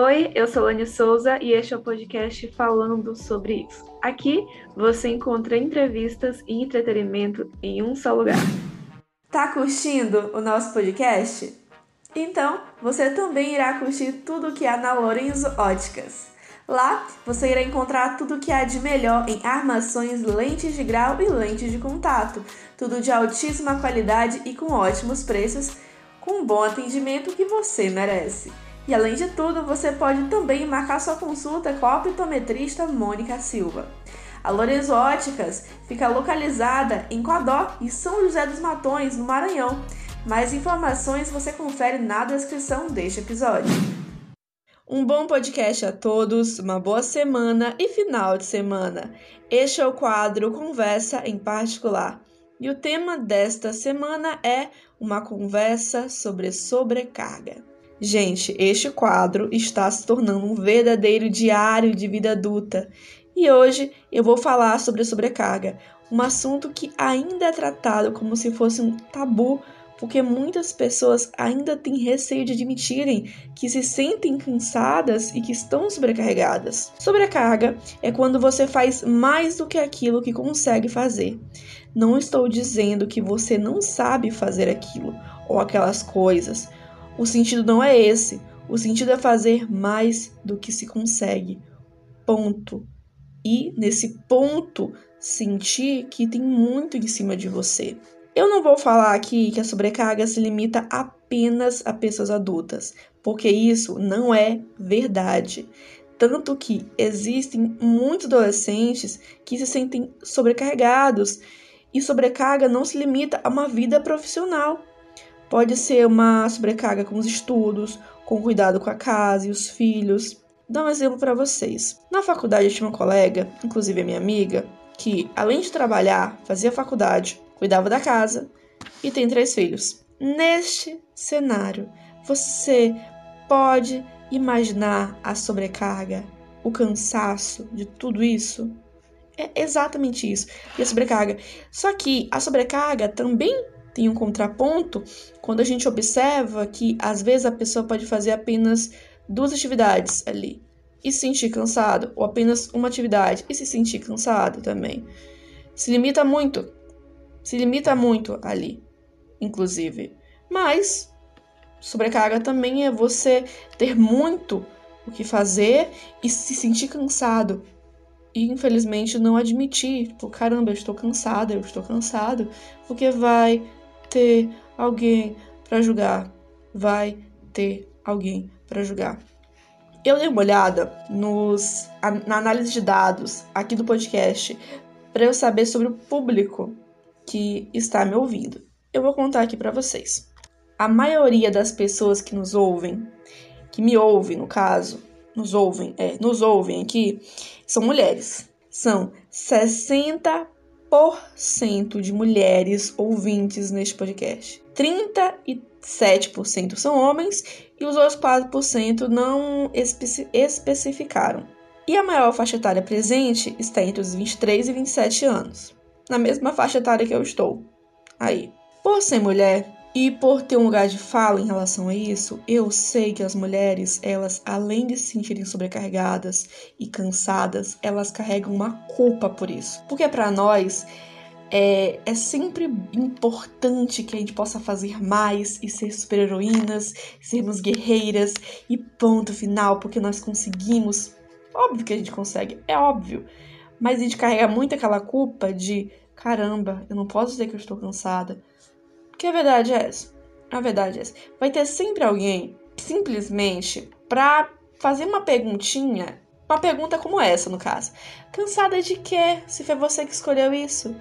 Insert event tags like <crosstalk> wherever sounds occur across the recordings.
Oi, eu sou Lani Souza e este é o podcast falando sobre isso. Aqui você encontra entrevistas e entretenimento em um só lugar. Tá curtindo o nosso podcast? Então, você também irá curtir tudo que há na Lorenzo Óticas. Lá você irá encontrar tudo que há de melhor em armações, lentes de grau e lentes de contato. Tudo de altíssima qualidade e com ótimos preços, com um bom atendimento que você merece. E além de tudo, você pode também marcar sua consulta com a optometrista Mônica Silva. A Lorenzo Óticas fica localizada em Codó e São José dos Matões, no Maranhão. Mais informações você confere na descrição deste episódio. Um bom podcast a todos, uma boa semana e final de semana. Este é o quadro Conversa em Particular. E o tema desta semana é uma conversa sobre sobrecarga. Gente, este quadro está se tornando um verdadeiro diário de vida adulta. E hoje eu vou falar sobre a sobrecarga, um assunto que ainda é tratado como se fosse um tabu, porque muitas pessoas ainda têm receio de admitirem que se sentem cansadas e que estão sobrecarregadas. Sobrecarga é quando você faz mais do que aquilo que consegue fazer. Não estou dizendo que você não sabe fazer aquilo ou aquelas coisas o sentido não é esse. O sentido é fazer mais do que se consegue. Ponto. E nesse ponto, sentir que tem muito em cima de você. Eu não vou falar aqui que a sobrecarga se limita apenas a pessoas adultas, porque isso não é verdade. Tanto que existem muitos adolescentes que se sentem sobrecarregados, e sobrecarga não se limita a uma vida profissional. Pode ser uma sobrecarga com os estudos, com cuidado com a casa e os filhos. Dá um exemplo para vocês. Na faculdade eu tinha uma colega, inclusive a minha amiga, que além de trabalhar, fazia faculdade, cuidava da casa e tem três filhos. Neste cenário, você pode imaginar a sobrecarga, o cansaço de tudo isso? É exatamente isso. E a sobrecarga. Só que a sobrecarga também tem um contraponto quando a gente observa que às vezes a pessoa pode fazer apenas duas atividades ali e se sentir cansado, ou apenas uma atividade e se sentir cansado também. Se limita muito, se limita muito ali, inclusive. Mas sobrecarga também é você ter muito o que fazer e se sentir cansado. E infelizmente não admitir, tipo, caramba, eu estou cansada, eu estou cansado, porque vai ter alguém para julgar. Vai ter alguém para julgar. Eu dei uma olhada nos, na análise de dados aqui do podcast para eu saber sobre o público que está me ouvindo. Eu vou contar aqui para vocês. A maioria das pessoas que nos ouvem, que me ouvem no caso, nos ouvem, é, nos ouvem aqui, são mulheres. São 60 cento de mulheres ouvintes neste podcast. 37% são homens e os outros 4% não especi especificaram. E a maior faixa etária presente está entre os 23 e 27 anos, na mesma faixa etária que eu estou. Aí, por ser mulher, e por ter um lugar de fala em relação a isso, eu sei que as mulheres, elas, além de se sentirem sobrecarregadas e cansadas, elas carregam uma culpa por isso. Porque para nós é, é, sempre importante que a gente possa fazer mais e ser super-heroínas, sermos guerreiras e ponto final, porque nós conseguimos. Óbvio que a gente consegue, é óbvio. Mas a gente carrega muito aquela culpa de caramba, eu não posso dizer que eu estou cansada que a verdade é essa. A verdade é essa. Vai ter sempre alguém, simplesmente, pra fazer uma perguntinha, uma pergunta como essa, no caso. Cansada de quê? Se foi você que escolheu isso?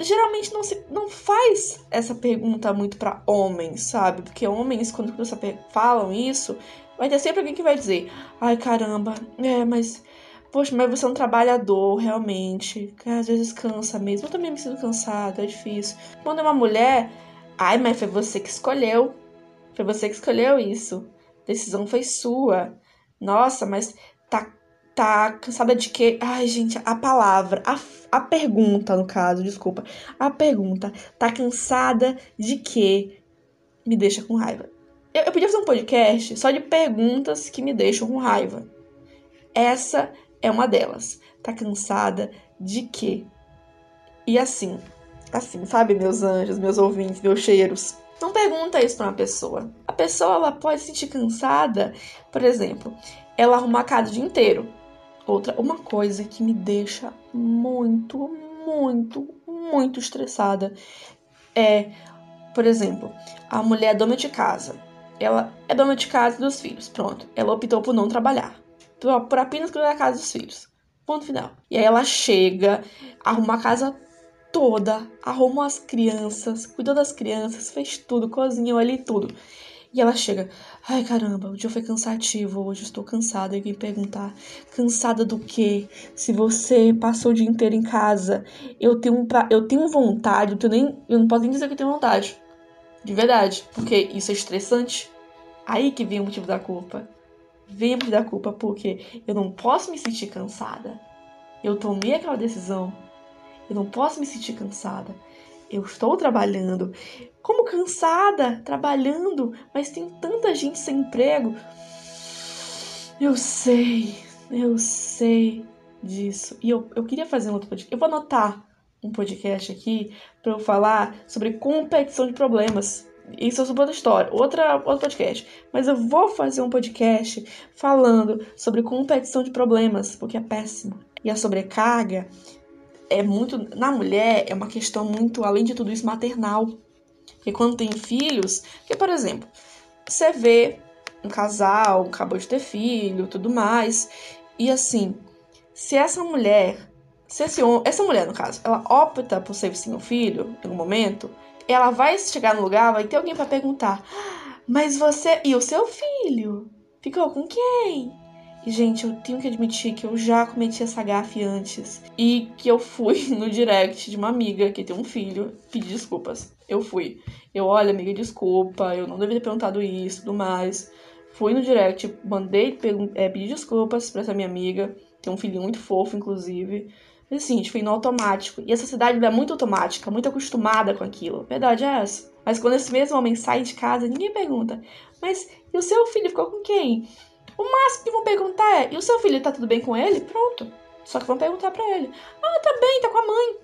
Geralmente não se não faz essa pergunta muito para homens, sabe? Porque homens, quando falam isso, vai ter sempre alguém que vai dizer: ai caramba, é, mas Poxa, mas você é um trabalhador, realmente. Que às vezes cansa mesmo. Eu também me sinto cansada, é difícil. Quando é uma mulher, ai, mas foi você que escolheu. Foi você que escolheu isso. A decisão foi sua. Nossa, mas tá, tá cansada de quê? Ai, gente, a palavra, a, a pergunta, no caso, desculpa. A pergunta, tá cansada de quê? Me deixa com raiva. Eu, eu podia fazer um podcast só de perguntas que me deixam com raiva. Essa é uma delas. Tá cansada de quê? E assim, assim, sabe, meus anjos, meus ouvintes, meus cheiros. Não pergunta isso pra uma pessoa. A pessoa ela pode se sentir cansada, por exemplo, ela arrumar a casa o dia inteiro. Outra, uma coisa que me deixa muito, muito, muito estressada é, por exemplo, a mulher é dona de casa. Ela é dona de casa dos filhos. Pronto. Ela optou por não trabalhar. Por, por apenas cuidar da casa dos filhos. Ponto final. E aí ela chega, arruma a casa toda, arruma as crianças, cuidou das crianças, fez tudo, cozinhou ali tudo. E ela chega, ai caramba, o dia foi cansativo, hoje estou cansada. E vem perguntar, cansada do quê? Se você passou o dia inteiro em casa, eu tenho, pra, eu tenho vontade, eu, tenho nem, eu não posso nem dizer que eu tenho vontade. De verdade, porque isso é estressante. Aí que vem o motivo da culpa. Motivo da culpa porque eu não posso me sentir cansada. Eu tomei aquela decisão eu não posso me sentir cansada. Eu estou trabalhando. Como cansada, trabalhando, mas tem tanta gente sem emprego. Eu sei, eu sei disso. E eu, eu queria fazer um outro podcast. Eu vou anotar um podcast aqui para eu falar sobre competição de problemas. Isso é sobre outra história, outra, outro podcast. Mas eu vou fazer um podcast falando sobre competição de problemas, porque é péssimo. E a sobrecarga é muito. Na mulher, é uma questão muito, além de tudo isso, maternal. Porque quando tem filhos. Porque, por exemplo, você vê um casal, acabou de ter filho, tudo mais. E assim, se essa mulher. Se esse, essa mulher, no caso, ela opta por ser sem o filho, em algum momento, ela vai chegar no lugar, vai ter alguém para perguntar: Mas você e o seu filho? Ficou com quem? E, gente, eu tenho que admitir que eu já cometi essa gafe antes. E que eu fui <laughs> no direct de uma amiga que tem um filho pedir desculpas. Eu fui. Eu, olha, amiga, desculpa, eu não deveria ter perguntado isso tudo mais. Fui no direct, mandei é, pedir desculpas pra essa minha amiga. Tem um filhinho muito fofo, inclusive. Assim, a foi no automático. E essa cidade é muito automática, muito acostumada com aquilo. A verdade é essa. Mas quando esse mesmo homem sai de casa, ninguém pergunta. Mas e o seu filho ficou com quem? O máximo que vão perguntar é: e o seu filho tá tudo bem com ele? Pronto. Só que vão perguntar pra ele: ah, tá bem, tá com a mãe.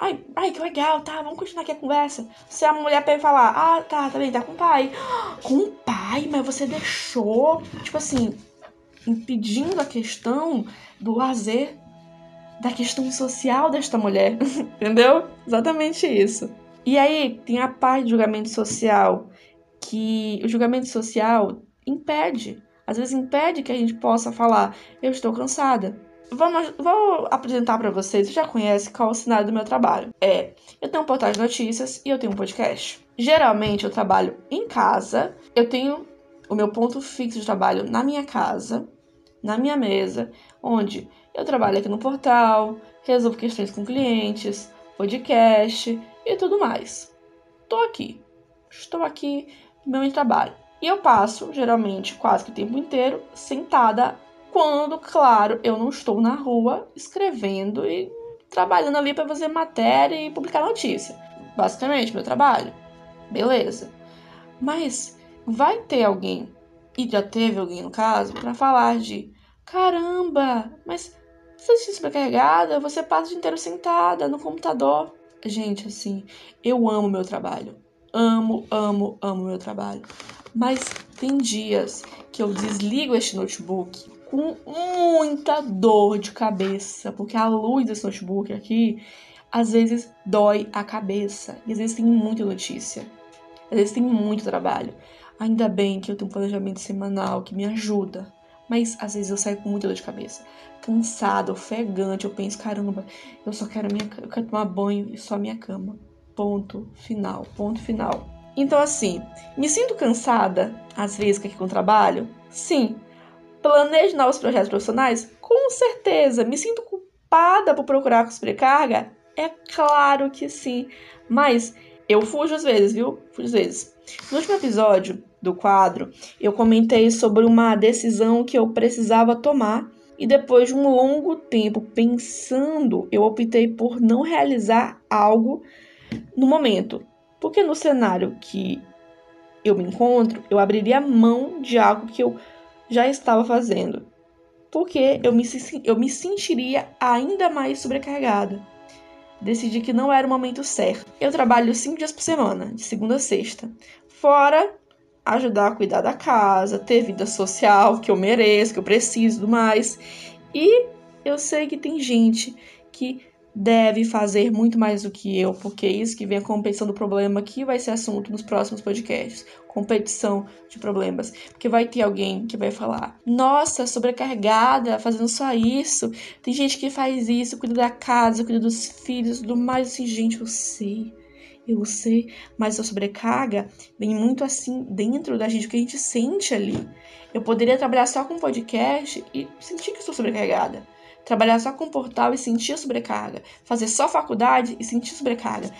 Ai, ai, que legal, tá, vamos continuar aqui a conversa. Se a mulher pega falar, ah, tá, tá bem, tá com o pai. Com o pai, mas você deixou, tipo assim, impedindo a questão do lazer, da questão social desta mulher, <laughs> entendeu? Exatamente isso. E aí tem a parte do julgamento social, que o julgamento social impede às vezes impede que a gente possa falar, eu estou cansada. Vamos, vou apresentar para vocês, você já conhece qual é o cenário do meu trabalho. É, eu tenho um portal de notícias e eu tenho um podcast. Geralmente eu trabalho em casa, eu tenho o meu ponto fixo de trabalho na minha casa, na minha mesa, onde eu trabalho aqui no portal, resolvo questões com clientes, podcast e tudo mais. Estou aqui. Estou aqui no meu trabalho. E eu passo, geralmente, quase que o tempo inteiro sentada quando, claro, eu não estou na rua escrevendo e trabalhando ali para fazer matéria e publicar notícia. Basicamente, meu trabalho. Beleza. Mas vai ter alguém, e já teve alguém no caso, para falar de: caramba, mas você se sobrecarregada, você passa o dia inteiro sentada no computador. Gente, assim, eu amo meu trabalho. Amo, amo, amo meu trabalho. Mas tem dias que eu desligo este notebook com muita dor de cabeça, porque a luz desse notebook aqui às vezes dói a cabeça e às vezes tem muita notícia, às vezes tem muito trabalho. Ainda bem que eu tenho um planejamento semanal que me ajuda, mas às vezes eu saio com muita dor de cabeça, cansada, ofegante. Eu penso, caramba, eu só quero minha, eu quero tomar banho e só minha cama. Ponto final, ponto final. Então, assim, me sinto cansada, às vezes, aqui com o trabalho? Sim. Planejo novos projetos profissionais? Com certeza. Me sinto culpada por procurar com sobrecarga? É claro que sim. Mas eu fujo às vezes, viu? Fujo às vezes. No último episódio do quadro, eu comentei sobre uma decisão que eu precisava tomar e depois de um longo tempo pensando, eu optei por não realizar algo no momento. Porque no cenário que eu me encontro, eu abriria mão de algo que eu já estava fazendo. Porque eu me, eu me sentiria ainda mais sobrecarregada. Decidi que não era o momento certo. Eu trabalho cinco dias por semana, de segunda a sexta. Fora ajudar a cuidar da casa, ter vida social que eu mereço, que eu preciso do mais. E eu sei que tem gente que deve fazer muito mais do que eu, porque é isso que vem a competição do problema, que vai ser assunto nos próximos podcasts. Competição de problemas. Porque vai ter alguém que vai falar: Nossa, sobrecarregada, fazendo só isso. Tem gente que faz isso, cuida da casa, cuida dos filhos, tudo mais. Assim, gente, eu sei. Eu sei, mas a sobrecarga vem muito assim dentro da gente, o que a gente sente ali. Eu poderia trabalhar só com podcast e sentir que estou sobrecarregada trabalhar só com portal e sentir sobrecarga, fazer só faculdade e sentir sobrecarga.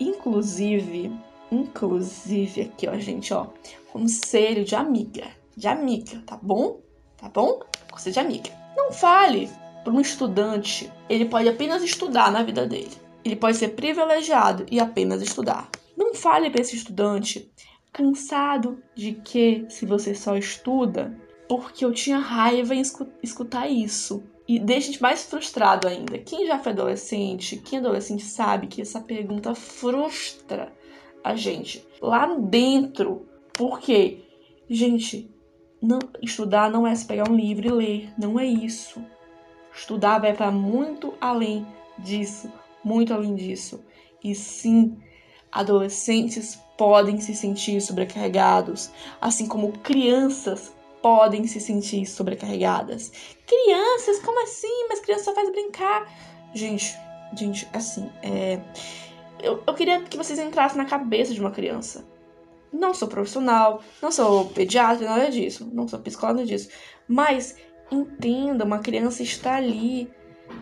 Inclusive, inclusive aqui, ó, gente, ó, conselho de amiga, de amiga, tá bom? Tá bom? Conselho de amiga. Não fale para um estudante, ele pode apenas estudar na vida dele. Ele pode ser privilegiado e apenas estudar. Não fale para esse estudante cansado de que se você só estuda, porque eu tinha raiva em escutar isso. E deixa a gente mais frustrado ainda. Quem já foi adolescente, quem é adolescente sabe que essa pergunta frustra a gente lá dentro. Porque, gente, não, estudar não é se pegar um livro e ler, não é isso. Estudar vai para muito além disso, muito além disso. E sim, adolescentes podem se sentir sobrecarregados, assim como crianças podem se sentir sobrecarregadas. Crianças, como assim? Mas criança só faz brincar. Gente, gente, assim, é. Eu, eu queria que vocês entrassem na cabeça de uma criança. Não sou profissional, não sou pediatra, nada disso. Não sou psicóloga, nada disso. Mas entenda, uma criança está ali.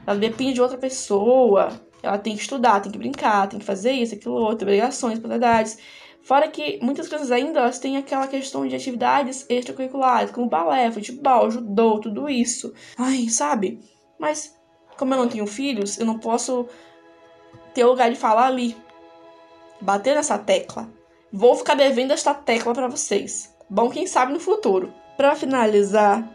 Ela depende de outra pessoa. Ela tem que estudar, tem que brincar, tem que fazer isso, aquilo, outro, obrigações, responsabilidades. Fora que muitas crianças ainda elas têm aquela questão de atividades extracurriculares, como balé, futebol, judô, tudo isso. Ai, sabe? Mas, como eu não tenho filhos, eu não posso ter lugar de falar ali. Bater nessa tecla. Vou ficar devendo esta tecla para vocês. Bom, quem sabe no futuro. Para finalizar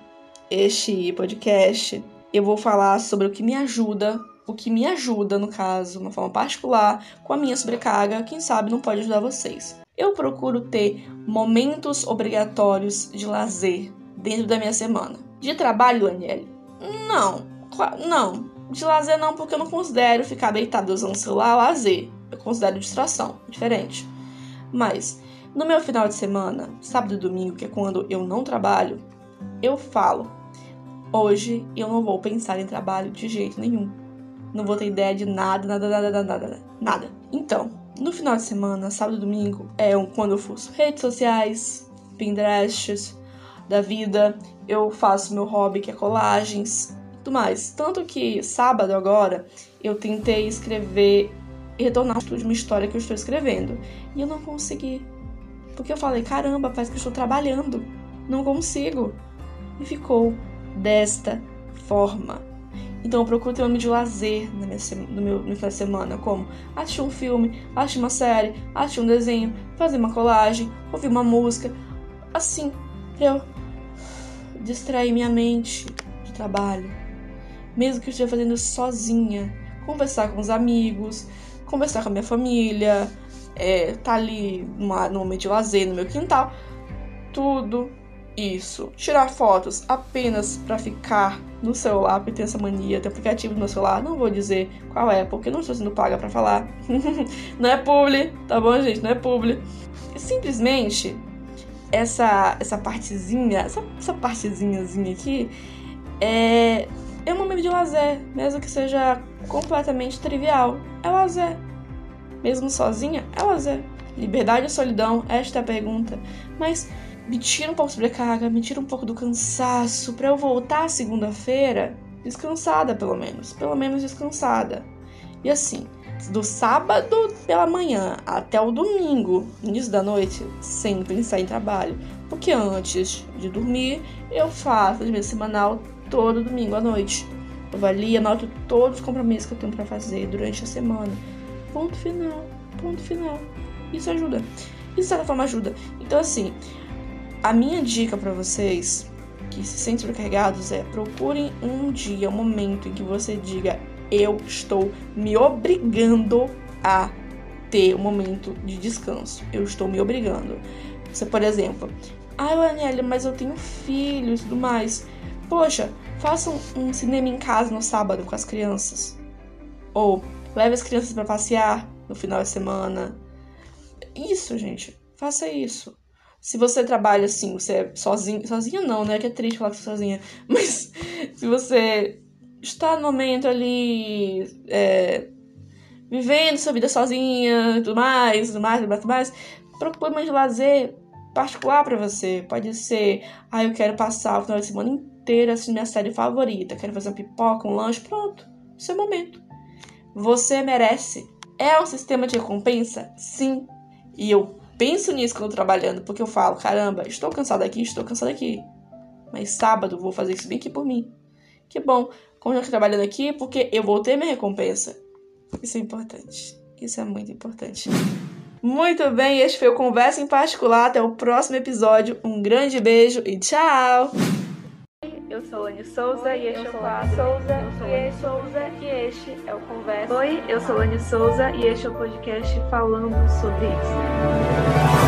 este podcast, eu vou falar sobre o que me ajuda o que me ajuda, no caso, uma forma particular, com a minha sobrecarga, quem sabe não pode ajudar vocês. Eu procuro ter momentos obrigatórios de lazer dentro da minha semana. De trabalho, Daniele? Não, não. De lazer não, porque eu não considero ficar deitado usando o celular lazer. Eu considero distração, diferente. Mas, no meu final de semana, sábado e domingo, que é quando eu não trabalho, eu falo: hoje eu não vou pensar em trabalho de jeito nenhum não vou ter ideia de nada, nada, nada, nada, nada. Então, no final de semana, sábado e domingo, é quando eu faço redes sociais, Pinterests da vida, eu faço meu hobby que é colagens, tudo mais. Tanto que sábado agora eu tentei escrever e retornar de uma história que eu estou escrevendo e eu não consegui. Porque eu falei, caramba, parece que eu estou trabalhando, não consigo. E ficou desta forma. Então eu procuro ter um de lazer no meu, no meu no de semana, como assistir um filme, assistir uma série, assistir um desenho, fazer uma colagem, ouvir uma música. Assim, eu distrair minha mente de trabalho. Mesmo que eu esteja fazendo sozinha. Conversar com os amigos, conversar com a minha família, é, tá ali numa, no momento de lazer no meu quintal. Tudo isso. Tirar fotos apenas para ficar no celular, porque tem essa mania, tem aplicativo no meu celular, não vou dizer qual é, porque não estou sendo paga para falar. <laughs> não é publi, tá bom, gente? Não é publi. Simplesmente essa essa partezinha, essa, essa partezinhazinha aqui é é um momento de lazer, mesmo que seja completamente trivial. É lazer. Mesmo sozinha, é lazer. Liberdade ou solidão? Esta é a pergunta. Mas me tira um pouco de sobrecarga, me tira um pouco do cansaço, para eu voltar segunda-feira descansada, pelo menos. Pelo menos descansada. E assim, do sábado pela manhã até o domingo, início da noite, sem pensar em trabalho. Porque antes de dormir, eu faço a minha semanal todo domingo à noite. Eu avalio, anoto todos os compromissos que eu tenho para fazer durante a semana. Ponto final. Ponto final. Isso ajuda. Isso de certa forma ajuda. Então, assim, a minha dica para vocês que se sentem sobrecarregados é procurem um dia, um momento em que você diga: Eu estou me obrigando a ter um momento de descanso. Eu estou me obrigando. Você, por exemplo, ai, ah, mas eu tenho filhos e tudo mais. Poxa, faça um, cinema em casa no sábado com as crianças. Ou leve as crianças para passear no final de semana. Isso, gente. Faça isso. Se você trabalha assim, você é sozinho. Sozinha não, né? Que é triste falar que você é sozinha. <laughs> Mas se você está no momento ali. É, vivendo sua vida sozinha, tudo mais, tudo mais, tudo mais. Procure mais lazer particular para você. Pode ser, ah, eu quero passar o final de semana inteiro assistindo minha série favorita, quero fazer uma pipoca, um lanche, pronto. Seu momento. Você merece. É um sistema de recompensa? Sim. E eu penso nisso quando trabalhando, porque eu falo, caramba, estou cansado aqui, estou cansado aqui. Mas sábado vou fazer isso bem aqui por mim. Que bom, como eu trabalhando aqui, porque eu vou ter minha recompensa. Isso é importante. Isso é muito importante. Muito bem, este foi o Conversa em Particular. Até o próximo episódio. Um grande beijo e tchau! Eu sou Lani Souza e este é o quadro. Souza, eu sou Lani Souza e este é o Conversa. Oi, eu sou Lani Souza e este é o podcast falando sobre isso.